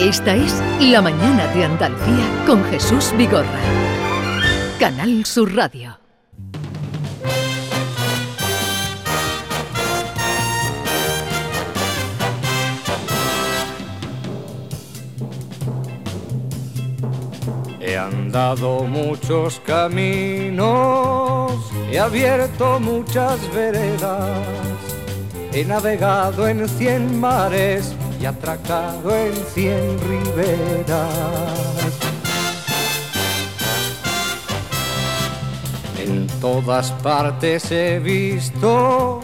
Esta es La Mañana de Andalucía con Jesús Vigorra. Canal Sur Radio. He andado muchos caminos, he abierto muchas veredas, he navegado en cien mares y atracado en cien riberas. En todas partes he visto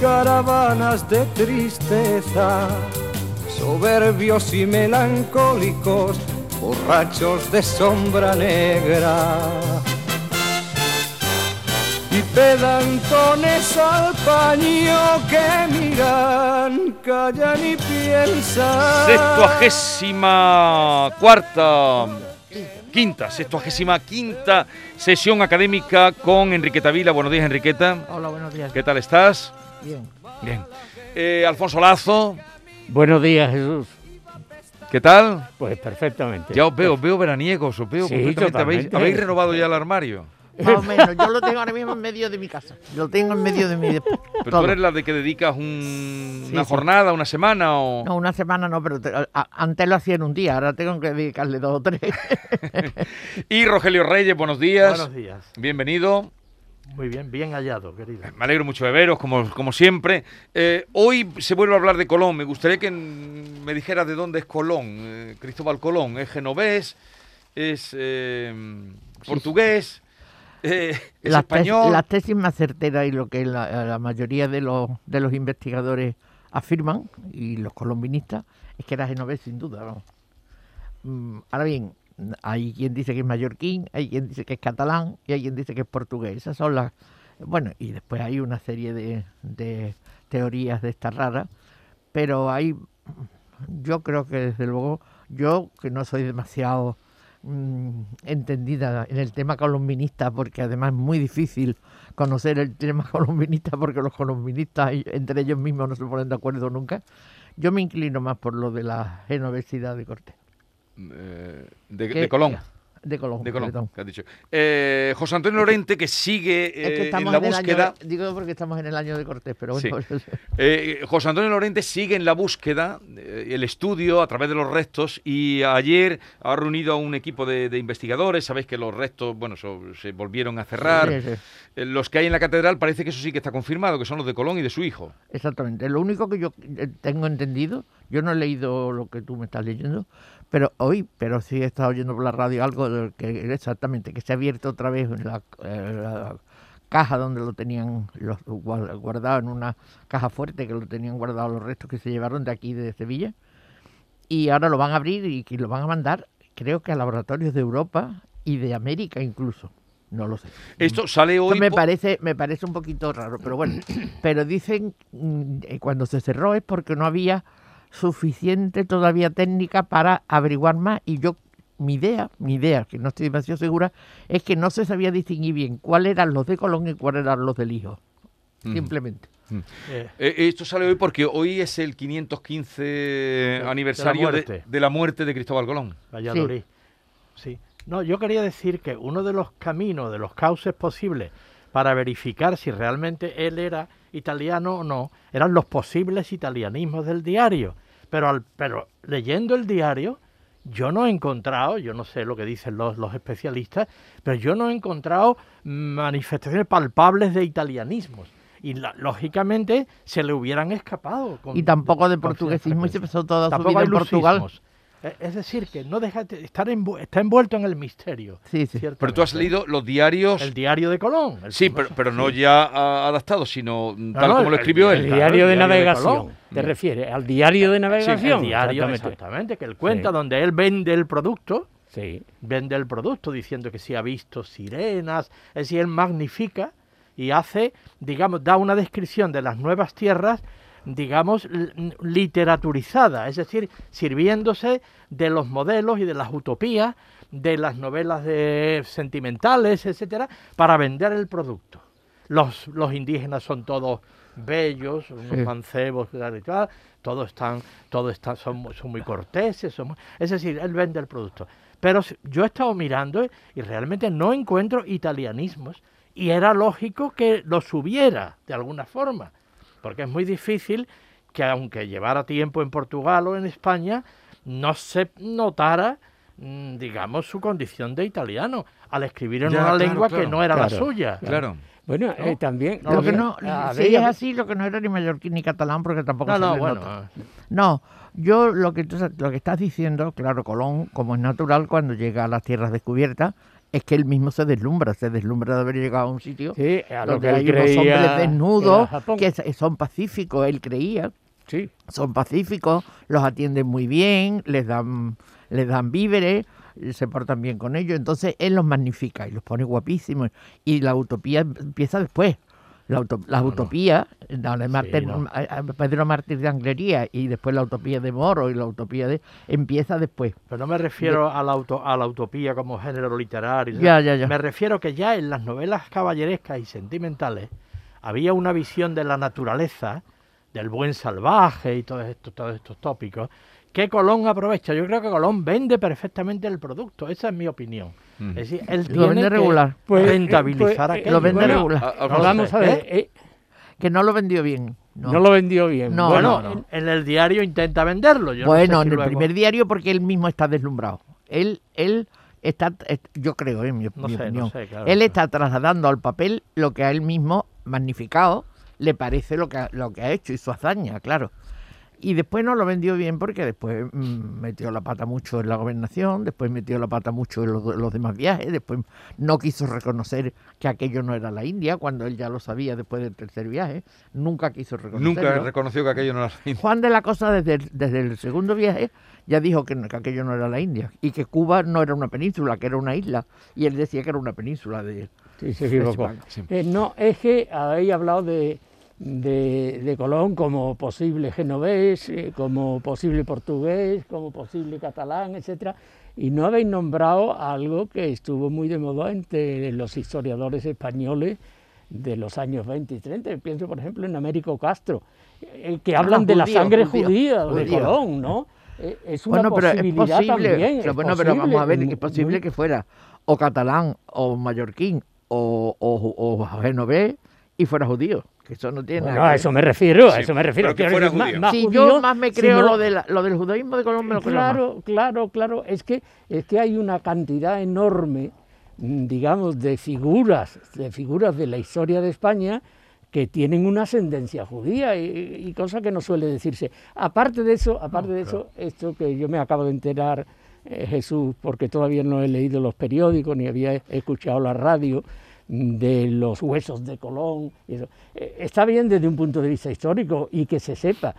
caravanas de tristeza, soberbios y melancólicos, borrachos de sombra negra pedantones al paño que miran, callan y piensan. Sextuagésima cuarta, quinta, sextuagésima quinta sesión académica con Enriqueta Vila. Buenos días, Enriqueta. Hola, buenos días. ¿Qué tal estás? Bien. Bien. Eh, Alfonso Lazo, Buenos días, Jesús. ¿qué tal? Pues perfectamente. Ya os veo, os veo veraniegos, os veo Sí, completamente. ¿Habéis, habéis renovado ya el armario? Más o menos. Yo lo tengo ahora mismo en medio de mi casa. Lo tengo en medio de mi. Pero todo. tú eres la de que dedicas un- Sí, una sí. jornada, una semana o... No, una semana no, pero te- a- antes lo hacía en un día. Ahora tengo que dedicarle dos o tres. Y Rogelio Reyes, buenos días. Buenos días. Bienvenido. Muy bien, bien hallado, querido. Me alegro mucho de veros, como, como siempre. Eh, hoy se vuelve a hablar de Colón. Me gustaría que me dijera de dónde es Colón. Eh, Cristóbal Colón. ¿Es genovés? ¿Es eh, portugués? Eh, ¿Es la, tes- español? la tesis más certera y lo que la, la mayoría de los, de los investigadores afirman, y los colombinistas, es que era genovés sin duda. vamos. Mm, Ahora bien, hay quien dice que es mallorquín, hay quien dice que es catalán y hay quien dice que es portugués. Esas son las... Bueno, y después hay una serie de, de teorías de estas raras, pero hay... Yo creo que desde luego, yo que no soy demasiado mm, entendida en el tema colombinista, porque además es muy difícil conocer el tema colombinista, porque los colombinistas entre ellos mismos no se ponen de acuerdo nunca. Yo me inclino más por lo de la genovesidad de Cortés. Eh, de, de Colón. De Colón. De Colón, que has dicho. Eh, José Antonio Lorente, que sigue Es que eh, en la en, búsqueda... año, digo porque estamos en el año de Cortés, pero bueno, Eh, José Antonio Lorente sigue en la búsqueda, eh, el estudio a través de los restos y ayer ha reunido a un equipo de, de investigadores. Sabéis que los restos, bueno, so- se volvieron a cerrar. Sí, sí. Eh, Los que hay en la catedral parece que eso sí que está confirmado, que son los de Colón y de su hijo. Exactamente. Lo único que yo tengo entendido, yo no he leído lo que tú me estás leyendo, pero hoy, pero sí he estado oyendo por la radio algo que exactamente, que se ha abierto otra vez la, eh, la caja donde lo tenían los, guar- guardado en una caja fuerte que lo tenían guardado los restos que se llevaron de aquí de Sevilla y ahora lo van a abrir y, que lo van a mandar creo que a laboratorios de Europa y de América incluso no lo sé Esto sale esto hoy. me parece, me parece un poquito raro, pero bueno. Pero dicen mm, eh, cuando se cerró es porque no había suficiente todavía técnica para averiguar más. Y yo, mi idea, mi idea, que no estoy demasiado segura, es que no se sabía distinguir bien cuáles eran los de Colón y cuáles eran los del hijo. Simplemente. Eh, Eh, esto sale hoy porque hoy es el 515 aniversario de, muerte. de la muerte de Cristóbal Colón. Valladolid. Sí. No, yo quería decir que uno de los caminos, de los cauces posibles para verificar si realmente él era italiano o no, eran los posibles italianismos del diario. Pero, al, pero leyendo el diario, yo no he encontrado, yo no sé lo que dicen los, los especialistas, pero yo no he encontrado manifestaciones palpables de italianismos. Y la- lógicamente se le hubieran escapado. con- Y tampoco de portuguesismo y se pasó toda su vida en Portugal. lucismos. Eh, Es decir, que no deja de estar envu- está envuelto en el misterio. Sí, sí. Pero tú has leído los diarios. el diario de Colón. el Sí, pero, pero no sí. ya adaptado, sino mm, tal no, como lo escribió el él. El diario de navegación. ¿Te refieres? Al diario de Sí, navegación. el diario, exactamente. exactamente, que él cuenta Sí. donde él vende el producto, Sí. vende el producto diciendo que sí ha visto sirenas, es decir, él magnifica y hace, digamos, da una descripción de las nuevas tierras, digamos, literaturizada, es decir, sirviéndose de los modelos y de las utopías de las novelas de sentimentales, etcétera, para vender el producto. Los, los indígenas son todos bellos, unos Sí. mancebos, tal y tal, todos están, todos están, son, son muy corteses, son muy- es decir, él vende el producto. Pero yo he estado mirando y realmente no encuentro italianismos y era lógico que los hubiera de alguna forma, porque es muy difícil que aunque llevara tiempo en Portugal o en España, no se notara, mm, digamos, su condición de italiano al escribir en Ya, una claro, lengua que no era la suya. Claro. Bueno, eh, también... No, Lo que no, había- si es así, lo que no era ni mallorquín ni catalán, porque tampoco No, se no, bueno, nota. No, yo lo que, lo que estás diciendo, claro, Colón, como es natural cuando llega a las tierras descubiertas, es que él mismo se deslumbra, se deslumbra de haber llegado a un sitio Sí, a lo donde que hay unos hombres desnudos que son pacíficos, él creía, Sí, son pacíficos, los atienden muy bien, les dan, les dan víveres, se portan bien con ellos, entonces él los magnifica y los pone guapísimos. Y la utopía empieza después. La, auto- la utopía, no, Martín- no. a Pedro Martínez de Anglería y después la utopía de Moro y la utopía de empieza después. Pero no me refiero a, la auto- a la utopía como género literario. Ya, ya, ya. Me refiero que ya en las novelas caballerescas y sentimentales había una visión de la naturaleza, del buen salvaje y todos estos, todos estos tópicos, que Colón aprovecha. Yo creo que Colón vende perfectamente el producto. Esa es mi opinión. Mm. Es decir, él Lo tiene vende que regular. Pues, eh, rentabilizar pues, eh, aquello. Lo vende bueno, regular. A- No Alfonso, Vamos sé, a ver, ¿eh? eh, Que no lo vendió bien. no. No, lo vendió bien. No, Bueno, no, no. En, en el diario intenta venderlo. Yo no sé bueno, si en el luego- primer diario porque él mismo está deslumbrado. Él, él está, est- yo creo, en mi, No mi sé, no opinión, sé, claro, él está trasladando al papel lo que a él mismo, magnificado, le parece lo que, ha- lo que ha hecho y su hazaña, claro. Y después no lo vendió bien porque después mm, metió la pata mucho en la gobernación, después metió la pata mucho en los, los demás viajes, después no quiso reconocer que aquello no era la India, cuando él ya lo sabía después del tercer viaje, nunca quiso reconocerlo. Nunca reconoció que aquello no era la Juan de la Cosa desde el, desde el segundo viaje ya dijo que, no- que aquello no era la India y que Cuba no era una península, que era una isla. Y él decía que era una península de... Sí, se equivocó. Sí. Eh, no, es que habéis hablado de, de, de Colón como posible genovés, eh, como posible portugués, como posible catalán, etcétera, y no habéis nombrado algo que estuvo muy de moda entre los historiadores españoles de los años 20 y 30. Pienso, por ejemplo, en Américo Castro, que hablan de la sangre judío, judía de judío. Colón, ¿no? Eh, Es una Bueno, pero es posibilidad posible, también. pero es bueno, pero vamos a ver, es posible muy- que fuera o catalán o mallorquín o, o, o genovés y fuera judío, eso no tiene Bueno, nada a que eso me refiero, Sí, a eso me refiero. pero que Quiero fuera decir, más- judío. más Sí, judío, yo más me creo sino- lo, de la- lo del judaísmo de me lo más. Claro, claro, claro. Es que, es que hay una cantidad enorme, mm, digamos, de figuras, de figuras de la historia de España que tienen una ascendencia judía y, y cosa que no suele decirse. Aparte de eso, aparte de eso, esto que yo me acabo de enterar, eh, Jesús, porque todavía no he leído los periódicos ni había escuchado la radio de los huesos de Colón. eso. Eh, Está bien desde un punto de vista histórico y que se sepa,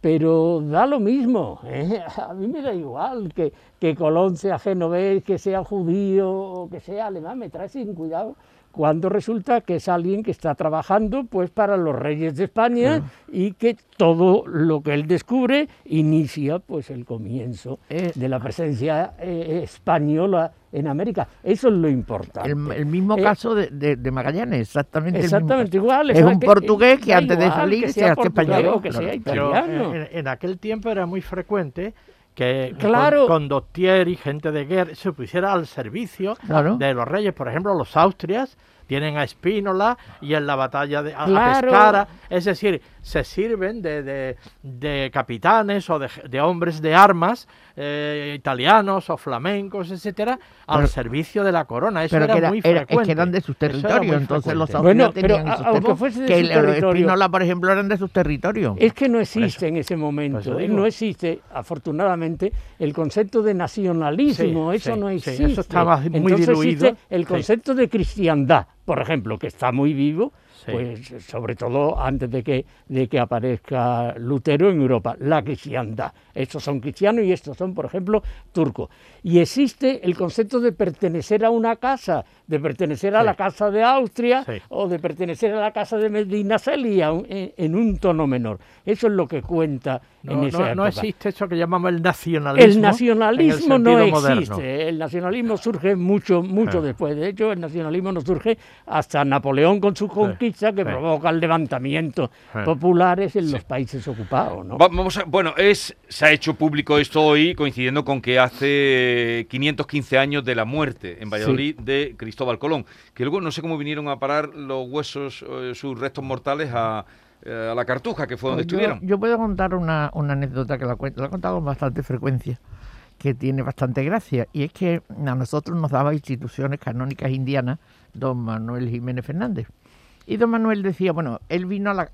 pero da lo mismo. ¿eh? A mí me da igual que, que Colón sea genovés, que sea judío o que sea alemán, me trae sin cuidado cuando resulta que es alguien que está trabajando pues para los reyes de España y que todo lo que él descubre inicia pues el comienzo Eh, de la presencia eh, española en América. Eso es lo importante. El, el mismo Eh, caso de, de- de Magallanes, exactamente. el mismo Exactamente igual. Es un portugués que antes de salir que se hace español, o que claro. sea en, en aquel tiempo era muy frecuente que Claro. con, condottieri y gente de guerra se pusiera al servicio Claro. de los reyes. Por ejemplo, los Austrias tienen a Espínola y en la batalla de a- a Claro. Pescara. Es decir, se sirven de, de- de capitanes o de, de hombres de armas eh, italianos o flamencos, etcétera, al Pero- servicio de la corona. Eso Pero era, que, era- muy era- frecuente. es que eran de sus territorios, entonces los. Bueno, austrias pero tenían a- territorios, fuese de que el- territorio- Espínola, por ejemplo, eran de sus territorios. Es que no existe en ese momento, ¿eh? no existe, afortunadamente, el concepto de nacionalismo, Sí, eso sí, no sí, existe. eso está más- muy Entonces diluido. existe el Sí. concepto de cristiandad, por ejemplo, que está muy vivo, Sí. pues sobre todo antes de que, de que aparezca Lutero en Europa, la cristiandad. Estos son cristianos y estos son, por ejemplo, turcos. Y existe el concepto de pertenecer a una casa, de pertenecer a Sí. la casa de Austria Sí. o de pertenecer a la casa de Medina Celia en, en un tono menor. Eso es lo que cuenta en No, esa no- existe eso que llamamos el nacionalismo. El en nacionalismo el no moderno. existe. El nacionalismo surge mucho, mucho después. De hecho, el nacionalismo no surge hasta Napoleón con sus conquistas que provocan levantamientos populares en los países ocupados. ¿no? Vamos a- bueno, es, se ha hecho público esto hoy coincidiendo con que hace 515 años de la muerte en Valladolid de Cristóbal Colón, que luego no sé cómo vinieron a parar los huesos, eh, sus restos mortales a, eh, a la Cartuja, que fue donde Pues yo, estuvieron. yo puedo contar una, una anécdota que la, la he contado con bastante frecuencia, que tiene bastante gracia, y es que a nosotros nos daba instituciones canónicas indianas don Manuel Jiménez Fernández. Y don Manuel decía, bueno, él vino a la,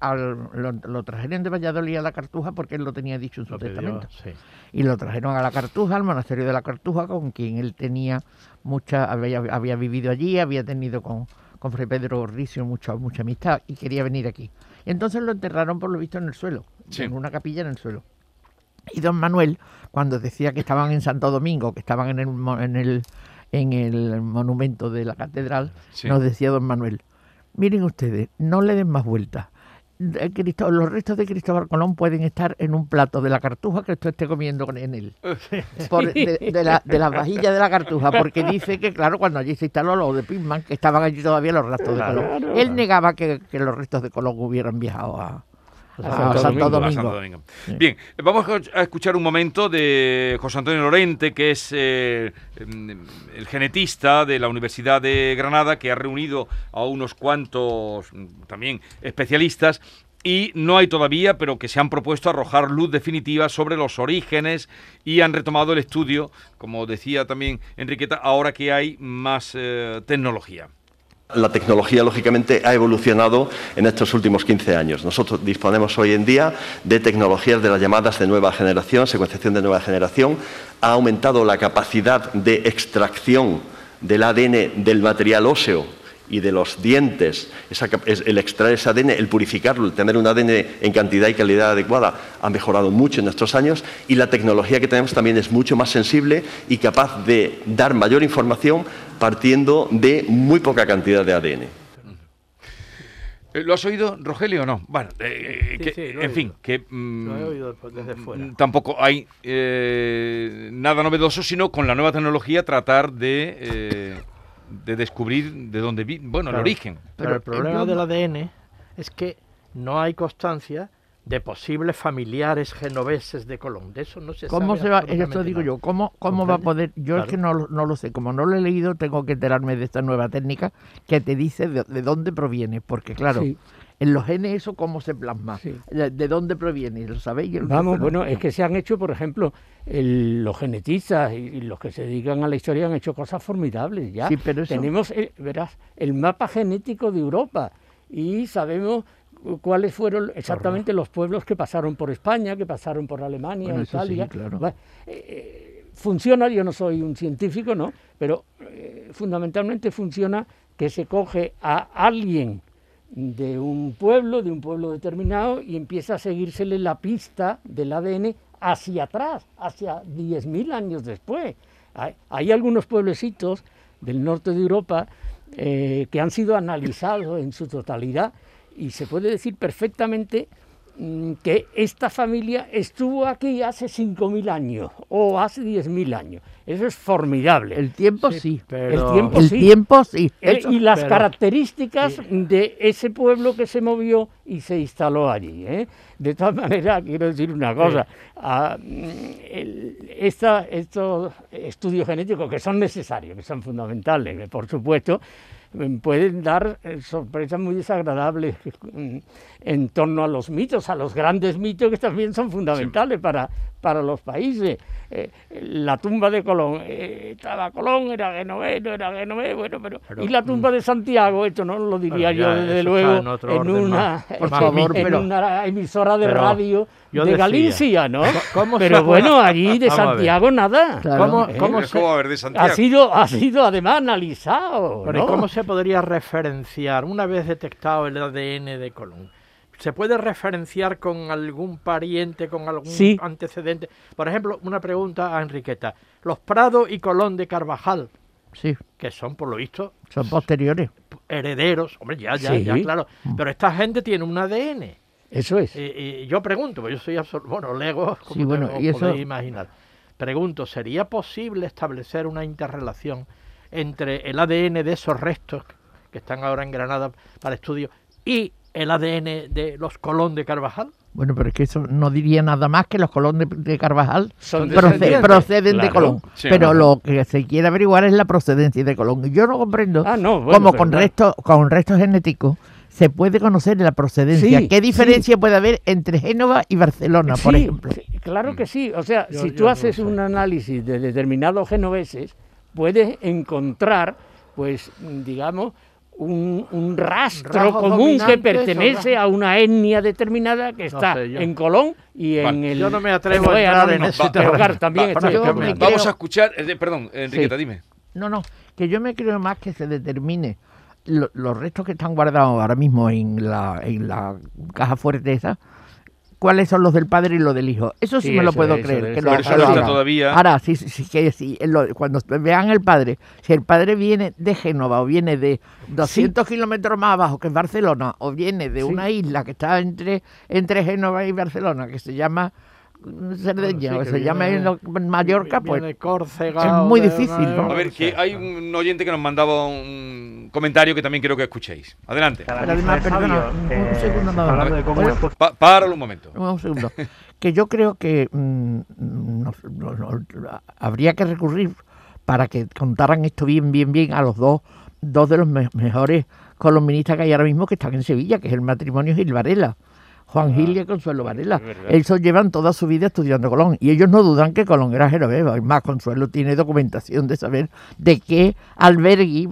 lo, lo trajeron de Valladolid a la Cartuja porque él lo tenía dicho en su Lo pidió, testamento. sí. Y lo trajeron a la Cartuja, al monasterio de la Cartuja, con quien él tenía mucha, había, había vivido allí, había tenido con, con Fray Pedro Ricio mucha, mucha amistad y quería venir aquí. Y entonces lo enterraron por lo visto en el suelo, Sí. en una capilla en el suelo. Y don Manuel, cuando decía que estaban en Santo Domingo, que estaban en el, en el, en el monumento de la catedral, Sí. nos decía don Manuel, miren ustedes, no le den más vueltas. Los restos de Cristóbal Colón pueden estar en un plato de la cartuja que usted esté comiendo en él. Por- de, de la, de las vajillas de la cartuja, porque dice que, claro, cuando allí se instaló lo de Pisman, que estaban allí todavía los restos de Colón. Él negaba que, que los restos de Colón hubieran viajado a, a Santo Santo, Domingo. a Domingo. Santo Domingo. Bien, vamos a escuchar un momento de José Antonio Lorente, que es eh, em, el genetista de la Universidad de Granada, que ha reunido a unos cuantos también especialistas. Y no hay todavía, pero que se han propuesto arrojar luz definitiva sobre los orígenes y han retomado el estudio, como decía también Enriqueta, ahora que hay más eh, tecnología. La tecnología, lógicamente, ha evolucionado en estos últimos 15 años. Nosotros disponemos hoy en día de tecnologías de las llamadas de nueva generación, secuenciación de nueva generación. Ha aumentado la capacidad de extracción del ADN del material óseo y de los dientes, el extraer ese ADN, el purificarlo, el tener un ADN en cantidad y calidad adecuada, ha mejorado mucho en estos años y la tecnología que tenemos también es mucho más sensible y capaz de dar mayor información partiendo de muy poca cantidad de ADN. Eh, ¿Lo has oído, Rogelio, o no? Bueno, eh, Sí, que- sí, lo he en fin, oído. que... mm, Lo he oído desde mm, fuera. Tampoco hay eh, nada novedoso, sino con la nueva tecnología tratar de, eh, de descubrir de dónde vi, bueno, Claro. el origen. Pero, el Pero problema yo- del ADN es que no hay constancia de posibles familiares genoveses de Colón. De eso no se ¿Cómo sabe se va? absolutamente Esto digo nada. yo, ¿cómo, cómo va a poder? Yo es que no, lo- no lo sé, como no lo he leído, tengo que enterarme de esta nueva técnica que te dice de, de dónde proviene, porque claro, Sí. en los genes eso cómo se plasma, Sí. de, de dónde proviene, ¿lo sabéis? Vamos, No. bueno, es que se han hecho, por ejemplo, el- los genetistas y, y los que se dedican a la historia han hecho cosas formidables ya. Sí, pero eso- Tenemos, el, verás, el mapa genético de Europa y sabemos cuáles fueron exactamente los pueblos que pasaron por España, que pasaron por Alemania, Bueno, eso sí, Italia. claro. Eh, eh, funciona, yo no soy un científico, ¿no? Pero eh, fundamentalmente funciona que se coge a alguien de un pueblo, de un pueblo determinado, y empieza a seguírsele la pista del ADN hacia atrás, hacia 10.000 años después. Hay, hay algunos pueblecitos del norte de Europa eh, que han sido analizados en su totalidad y se puede decir perfectamente mm, que esta familia estuvo aquí hace 5.000 años o hace 10.000 años. Eso es formidable. El tiempo sí, Pero- El tiempo el sí. tiempo sí. Eh, Eso- y las pero- características de ese pueblo que se movió y se instaló allí. ¿eh? De todas maneras, quiero decir una cosa, ah, mm, el- esta- estos estudios genéticos que son necesarios, que son fundamentales, por supuesto, mm, pueden dar eh, sorpresas muy desagradables mm, en torno a los mitos, a los grandes mitos que también son fundamentales para, para los países. Eh, la tumba de Colón, eh, estaba Colón, era genovés, no era genovés, bueno, pero, Pero, y la tumba de Santiago, esto no lo diría yo desde luego en otro en orden una, más- Por favor, en pero- una emisora de pero radio yo de decía, Galicia, ¿no? ¿cómo se pero bueno, allí de. Santiago nada. Claro. ¿Cómo, ¿eh? cómo se, ¿Cómo va a haber de Santiago? Ha sido, ha sido además analizado. pero ¿y ¿no? cómo se podría referenciar, una vez detectado el ADN de Colón? ¿Se puede referenciar con algún pariente, con algún Sí. antecedente? Por ejemplo, una pregunta a Enriqueta. Los Prado y Colón de Carvajal, Sí, que son, por lo visto, son posteriores. herederos, hombre, ya, ya, Sí. ya, claro. Pero esta gente tiene un ADN. Eso es. Y, y yo pregunto, pues yo soy absoluto, bueno, lego, como Sí, bueno, te- y eso- podéis imaginar. Pregunto, ¿sería posible establecer una interrelación entre el ADN de esos restos que están ahora en Granada para estudio ¿Y el ADN de los Colón de Carvajal? Bueno, pero es que eso no diría nada más que los Colón de, de Carvajal Son proceden de. Colón. Sí. pero lo que se quiere averiguar es la procedencia de Colón. Y Yo no comprendo Ah, no, bueno, cómo con restos con restos genéticos se puede conocer la procedencia. Sí, ¿Qué diferencia puede haber entre Génova y Barcelona, por ejemplo? sí, claro que sí. O sea, Yo- si tú haces un análisis de determinados genoveses, puedes encontrar, pues, digamos, un, un rastro común que pertenece a una etnia determinada que está sé, en Colón y en el. Yo no me atrevo a entrar en Anónimo. ese Pero terreno. claro, también Va- estoy yo de acuerdo. me Vamos creo- a escuchar, eh, perdón, Enriqueta, Sí. dime. No, no, que yo me creo más que se determine lo- los restos que están guardados ahora mismo en la, en la caja fuerte esa, cuáles son los del padre y los del hijo. Eso sí, Sí, me lo eso- puedo eso creer. debe que lo- Pero eso no está todavía. Ahora, sí, sí, sí, que sí, cuando vean el padre, si el padre viene de Génova o viene de 200 kilómetros más abajo que es Barcelona o viene de Sí. una isla que está entre, entre Génova y Barcelona que se llama Cerdeña Bueno, o sí, se llama en lo- en Mallorca, pues Córcega es muy difícil, ¿no? A ver, que hay un oyente que nos mandaba un comentario que también quiero que escuchéis. Adelante. Perdona, un- segundo nada más. Pa- páralo momento. Un segundo. que yo creo que mm, habría que recurrir para que contaran esto bien, bien, bien a los dos, dos de los me- mejores colombinistas que hay ahora mismo que están en Sevilla, que es el matrimonio Gil Varela. Juan Gil y Consuelo Varela. Ellos llevan toda su vida estudiando Colón y ellos no dudan que Colón era genovés. Es más, Consuelo tiene documentación de saber de qué albergue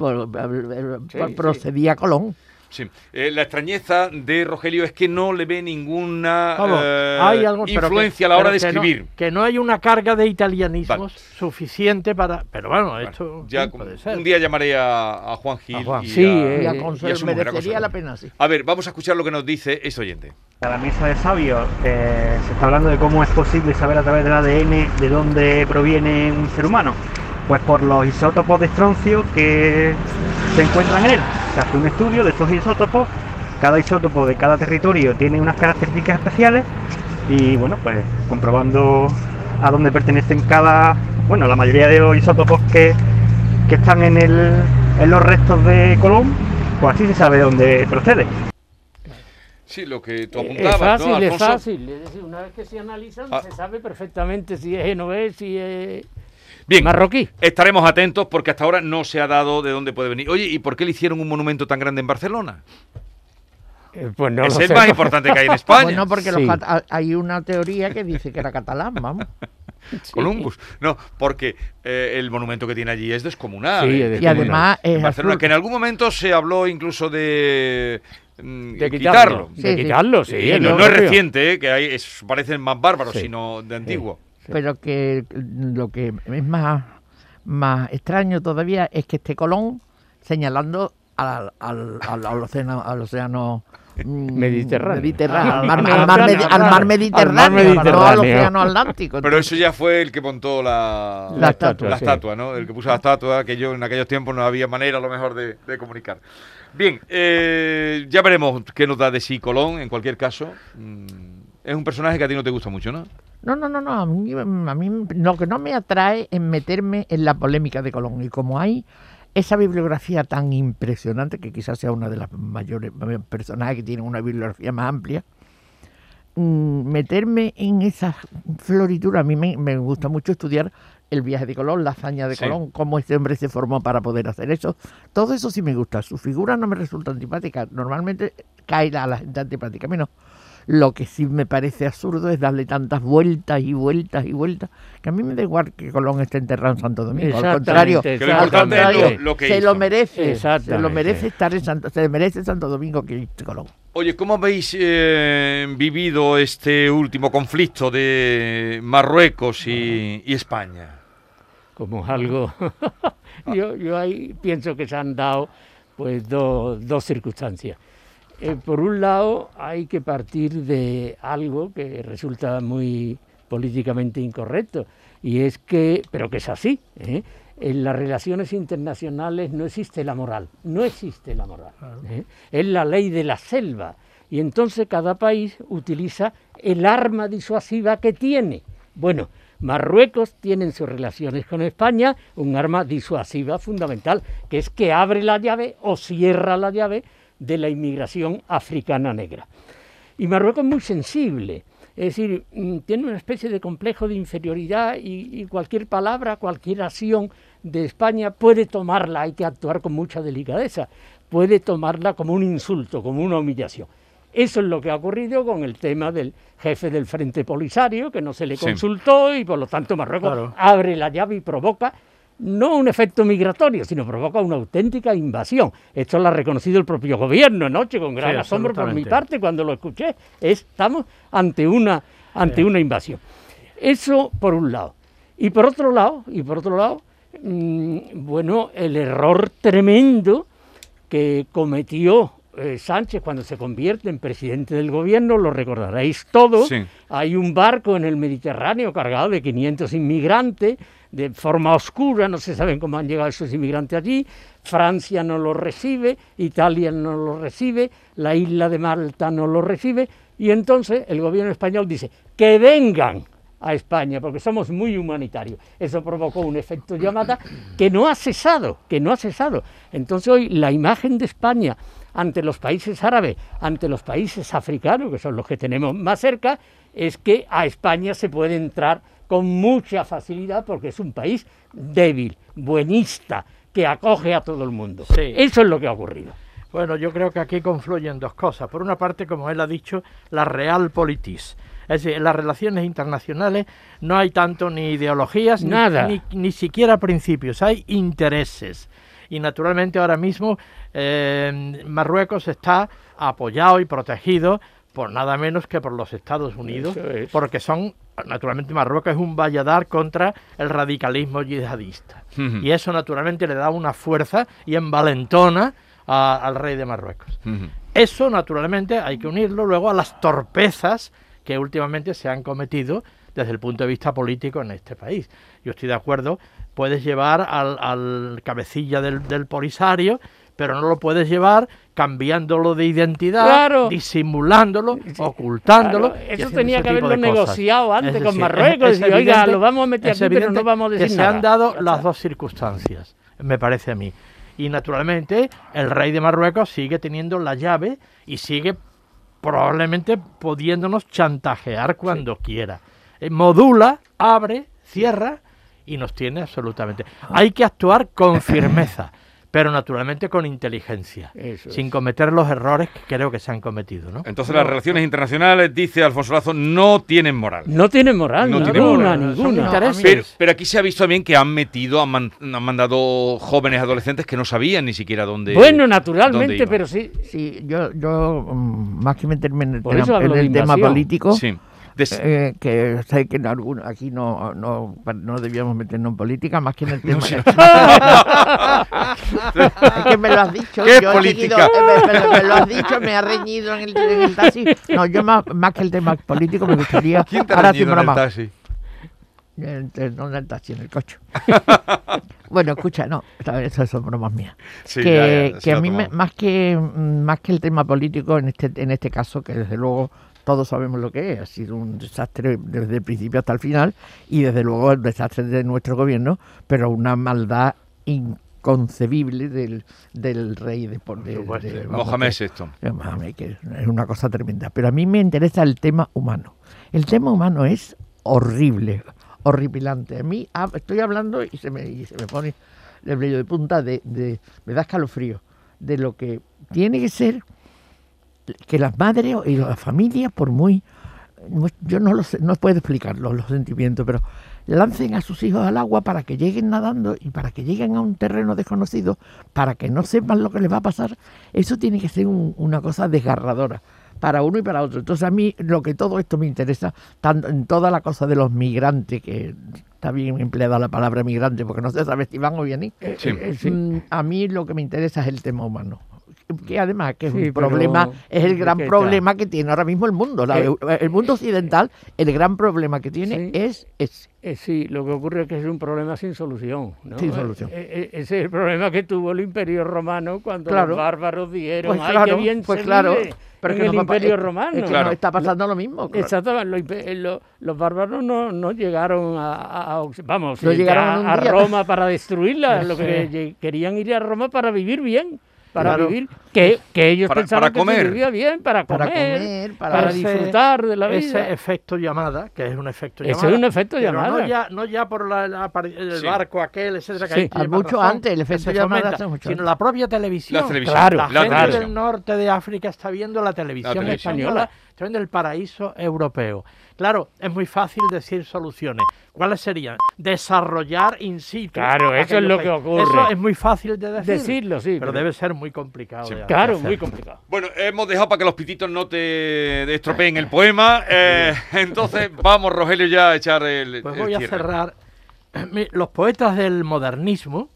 Sí, sí. procedía Colón. Sí. Eh, la extrañeza de Rogelio es que no le ve ninguna Vamos, eh, hay algo, pero que- influencia a la hora de pero que no- escribir. que no hay una carga de italianismos Vale. suficiente para. Pero bueno, esto Ya sí, puede ser. un día llamaré a, a Juan Gil A Juan. y, Sí, a, eh, Y y a a su mujer, a merecería la pena, sí. A ver, vamos a escuchar lo que nos dice este oyente. Cada misa de sabio eh, se está hablando de cómo es posible saber a través del ADN de dónde proviene un ser humano. Pues por los isótopos de estroncio que se encuentran en él. Se hace un estudio de estos isótopos. Cada isótopo de cada territorio tiene unas características especiales y bueno, pues comprobando a dónde pertenecen cada, bueno, la mayoría de los isótopos que, que están en, el, en los restos de Colón, pues así se sabe de dónde procede. Sí, lo que tú Es apuntabas, fácil, ¿no, es fácil. Es decir, una vez que se analizan, Ah. se sabe perfectamente si es genovés, si es Bien, marroquí. estaremos atentos porque hasta ahora no se ha dado de dónde puede venir. Oye, ¿y por qué le hicieron un monumento tan grande en Barcelona? Eh, Pues no es lo el sé. más importante que hay en España. Bueno, porque los Sí. cata- hay una teoría que dice que era catalán, vamos. Columbus. No, porque eh, el monumento que tiene allí es descomunal. Sí, ¿eh? es Y además En es Barcelona, azul. que en algún momento se habló incluso de, mm, De quitarlo. quitarlo. Sí, De sí. quitarlo, sí. No, es reciente, ¿eh? que hay, es, parecen más bárbaros, Sí. sino de antiguo. Pero que lo que es más, más extraño todavía es que esté Colón señalando al, al, al, al océano, al océano Mediterráneo. Mediterráneo, al, mar, al al mar medi- al mar Al mar Mediterráneo, no al océano Atlántico. Pero eso ya fue el que montó la, La estatua, la sí. estatua, ¿no? El que puso la estatua, que yo en aquellos tiempos no había manera a lo mejor de, de comunicar. Bien, eh, ya veremos qué nos da de sí Colón, en cualquier caso. mm, es un personaje que a ti no te gusta mucho, ¿no? No, no, no, no. A mí, a mí lo que no me atrae es meterme en la polémica de Colón. Y como hay esa bibliografía tan impresionante, que quizás sea una de las mayores eh, personajes que tienen una bibliografía más amplia, mm, meterme en esa floritura. A mí me, me gusta mucho estudiar el viaje de Colón, la hazaña de Sí. Colón, cómo este hombre se formó para poder hacer eso. Todo eso sí me gusta. Su figura no me resulta antipática. Normalmente cae a la gente antipática. A mí no. Lo que sí me parece absurdo es darle tantas vueltas y vueltas y vueltas, que a mí me da igual que Colón esté enterrado en Santo Domingo. Al contrario, Que lo al contrario, lo, lo que se hizo. lo merece. Se lo merece estar en Santo, se merece Santo Domingo que esté Colón. Oye, ¿cómo habéis eh, vivido este último conflicto de Marruecos y, y España? como algo. yo, yo ahí pienso que se han dado pues dos, dos circunstancias. Eh, por un lado, hay que partir de algo que resulta muy políticamente incorrecto, y es que, pero que es así, ¿eh? en las relaciones internacionales no existe la moral, no existe la moral, ¿eh? es la ley de la selva, y entonces cada país utiliza el arma disuasiva que tiene. Bueno, Marruecos tiene en sus relaciones con España un arma disuasiva fundamental, que es que abre la llave o cierra la llave de la inmigración africana negra. Y Marruecos es muy sensible, es decir, mm, tiene una especie de complejo de inferioridad y, y cualquier palabra, cualquier acción de España puede tomarla, hay que actuar con mucha delicadeza, puede tomarla como un insulto, como una humillación. Eso es lo que ha ocurrido con el tema del jefe del Frente Polisario, que no se le Sí. consultó y por lo tanto Marruecos Claro. abre la llave y provoca no un efecto migratorio, sino provoca una auténtica invasión. Esto lo ha reconocido el propio gobierno anoche con gran Sí, asombro por mi parte cuando lo escuché. Estamos ante una, ante una invasión. Eso por un lado. Y por otro lado, y por otro lado, mm, bueno, el error tremendo que cometió eh, Sánchez cuando se convierte en presidente del gobierno, lo recordaréis todos. Sí. Hay un barco en el Mediterráneo cargado de 500 inmigrantes de forma oscura, no se saben cómo han llegado esos inmigrantes allí. Francia no los recibe, Italia no los recibe, la isla de Malta no los recibe. Y entonces el gobierno español dice que vengan a España, porque somos muy humanitarios. Eso provocó un efecto llamada que no ha cesado, que no ha cesado. Entonces hoy la imagen de España ante los países árabes, ante los países africanos, que son los que tenemos más cerca, es que a España se puede entrar con mucha facilidad porque es un país débil, buenista, que acoge a todo el mundo. Sí. Eso es lo que ha ocurrido. Bueno, yo creo que aquí confluyen dos cosas. Por una parte, como él ha dicho, la realpolitis. Es decir, en las relaciones internacionales no hay tanto ni ideologías ni- Nada. Ni, ni siquiera principios, hay intereses. Y naturalmente ahora mismo eh, Marruecos está apoyado y protegido por nada menos que por los Estados Unidos, es. porque son, naturalmente Marruecos es un valladar contra el radicalismo yihadista. Y eso naturalmente le da una fuerza y envalentona a- al rey de Marruecos. Eso, naturalmente, hay que unirlo luego a las torpezas que últimamente se han cometido desde el punto de vista político en este país. Yo estoy de acuerdo, puedes llevar al, al cabecilla del, del polisario, pero no lo puedes llevar cambiándolo de identidad, Claro. disimulándolo, ocultándolo. Claro, y eso tenía que haberlo negociado antes Es con Marruecos, es decir, oiga, evidente- lo vamos a meter aquí, pero no evidente vamos a decir que se han dado las dos circunstancias, me parece a mí. Y naturalmente el rey de Marruecos sigue teniendo la llave y sigue probablemente pudiéndonos chantajear cuando quiera. Eh, modula, abre, cierra y nos tiene absolutamente. Hay que actuar con firmeza, pero naturalmente con inteligencia, Eso sin es. cometer los errores que creo que se han cometido, ¿no? Entonces las relaciones internacionales, dice Alfonso Lazo, no tienen moral. No tiene moral, No tiene ninguna, moral. Ninguna. intereses. Pero, pero aquí se ha visto también que han metido, han, man- han mandado jóvenes adolescentes que no sabían ni siquiera dónde. Bueno, dónde naturalmente, iban. pero sí, Sí, yo, yo mm, más que meterme en el, Por tema, en el tema político, Sí. Eh, que sé que en algún, aquí no, no, no debíamos meternos en política, más que en el tema. sí. es que me lo has dicho. ¿Qué yo he política? seguido- me, me- me lo has dicho, me ha reñido en el, en el taxi. No, yo más, más que el tema político me gustaría. ¿Quién te ha ahora reñido en el taxi? en el- no en el taxi, en el coche. bueno, escucha, no, eso son bromas mías. Sí, que, ya, ya, se que a mí me- más que más que el tema político en este en este caso que desde luego todos sabemos lo que es ha sido un desastre desde el principio hasta el final y desde luego el desastre de nuestro gobierno pero una maldad inconcebible del, del rey de, de, de- vamos, Mohamed VI. que es una cosa tremenda. Pero a mí me interesa el tema humano. El tema humano es horrible horripilante. A mí ah, estoy hablando y se me, y se me pone el brillo de punta de, de me da escalofrío de lo que tiene que ser que las madres y las familias, por muy, yo no lo sé, no puedo explicarlo, los sentimientos, pero lancen a sus hijos al agua para que lleguen nadando y para que lleguen a un terreno desconocido, para que no sepan lo que les va a pasar, eso tiene que ser un- una cosa desgarradora para uno y para otro. Entonces a mí lo que todo esto me interesa, tanto en toda la cosa de los migrantes, que está bien empleada la palabra migrante, porque no se sabe si van o vienen, Sí. Mm, a mí lo que me interesa es el tema humano. Que además que es Sí, un pero problema, es el gran problema que tiene ahora mismo el mundo. La- Eh, el mundo occidental, el gran problema que tiene Sí. es, es Eh, sí, lo que ocurre es que es un problema sin solución. ¿no? Sin solución. Eh, eh, ese es el problema que tuvo el Imperio Romano cuando Claro. los bárbaros dijeron, Pues ay, claro, qué bien pues se claro, vive pero en que el Imperio es- Romano. es que Claro. nos está pasando lo mismo. claro. Exactamente, los, los bárbaros no, no llegaron a, a- a- vamos, No llegaron a. Roma para destruirla, lo que querían ir a Roma para vivir bien. Para Claro. vivir, que, que ellos Para- pensaban para que comer. se vivía bien, para Para comer, para, para- Ese- disfrutar de la vida. Ese efecto llamada, que es un efecto Ese llamada. es un efecto pero llamada. No ya, no ya por la, el Sí. barco aquel, etcétera, que Sí. más mucho razón, antes, el que efecto llamada mucho sino antes. la propia televisión. La televisión. Claro, La la gente televisión. del norte de África está viendo la televisión, La televisión. española, está viendo el paraíso europeo. Claro, es muy fácil decir soluciones. ¿Cuáles serían? Desarrollar in situ. Claro, eso es lo que ocurre. Eso es muy fácil de decir. Decirlo, sí. pero debe ser muy complicado. Sí. de- Claro, muy complicado. Bueno, hemos dejado para que los pititos no te estropeen el poema. eh, entonces, vamos, Rogelio, ya a echar el. Pues el voy a cerrar. Mi- Los poetas del modernismo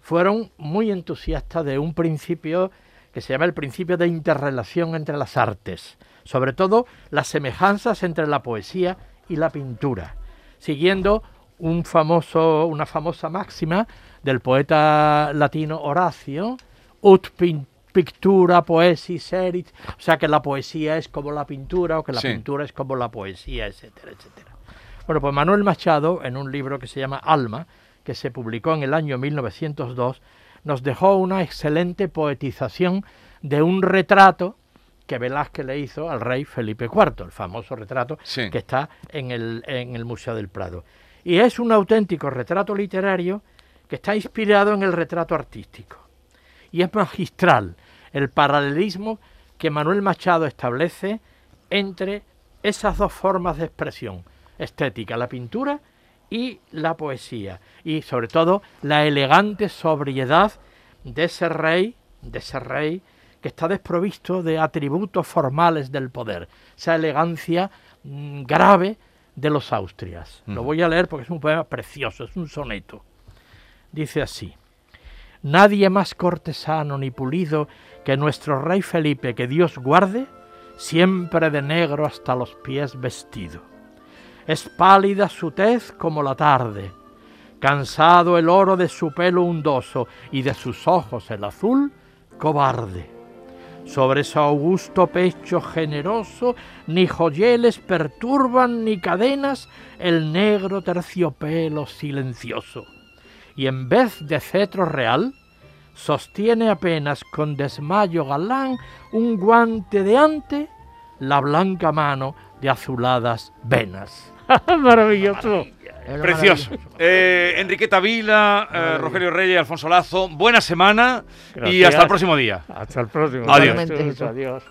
fueron muy entusiastas de un principio que se llama el principio de interrelación entre las artes, sobre todo las semejanzas entre la poesía y la pintura, siguiendo un famoso, una famosa máxima del poeta latino Horacio, ut pin- pictura poesis erit, o sea que la poesía es como la pintura o que la Sí. pintura es como la poesía, etcétera, etcétera. Bueno, pues Manuel Machado, en un libro que se llama Alma, que se publicó en el año 1902, nos dejó una excelente poetización de un retrato que Velázquez le hizo al rey Felipe IV, el famoso retrato Sí. que está en el, en el Museo del Prado. Y es un auténtico retrato literario que está inspirado en el retrato artístico. Y es magistral el paralelismo que Manuel Machado establece entre esas dos formas de expresión estética, la pintura y la poesía. Y sobre todo la elegante sobriedad de ese rey, de ese rey que está desprovisto de atributos formales del poder, esa elegancia mm, grave de los Austrias. Lo voy a leer porque es un poema precioso, es un soneto. Dice así: Nadie más cortesano ni pulido que nuestro rey Felipe, que Dios guarde, siempre de negro hasta los pies vestido. Es pálida su tez como la tarde, cansado el oro de su pelo undoso y de sus ojos el azul cobarde. Sobre su augusto pecho generoso ni joyeles perturban ni cadenas el negro terciopelo silencioso. Y en vez de cetro real, sostiene apenas con desmayo galán un guante de ante la blanca mano de azuladas venas. Maravilloso. Es Precioso. maravilloso. Eh, Enriqueta Vila, eh, Rogelio Reyes, Alfonso Lazo, buena semana y hasta el próximo día. Hasta el próximo. Adiós. Adiós.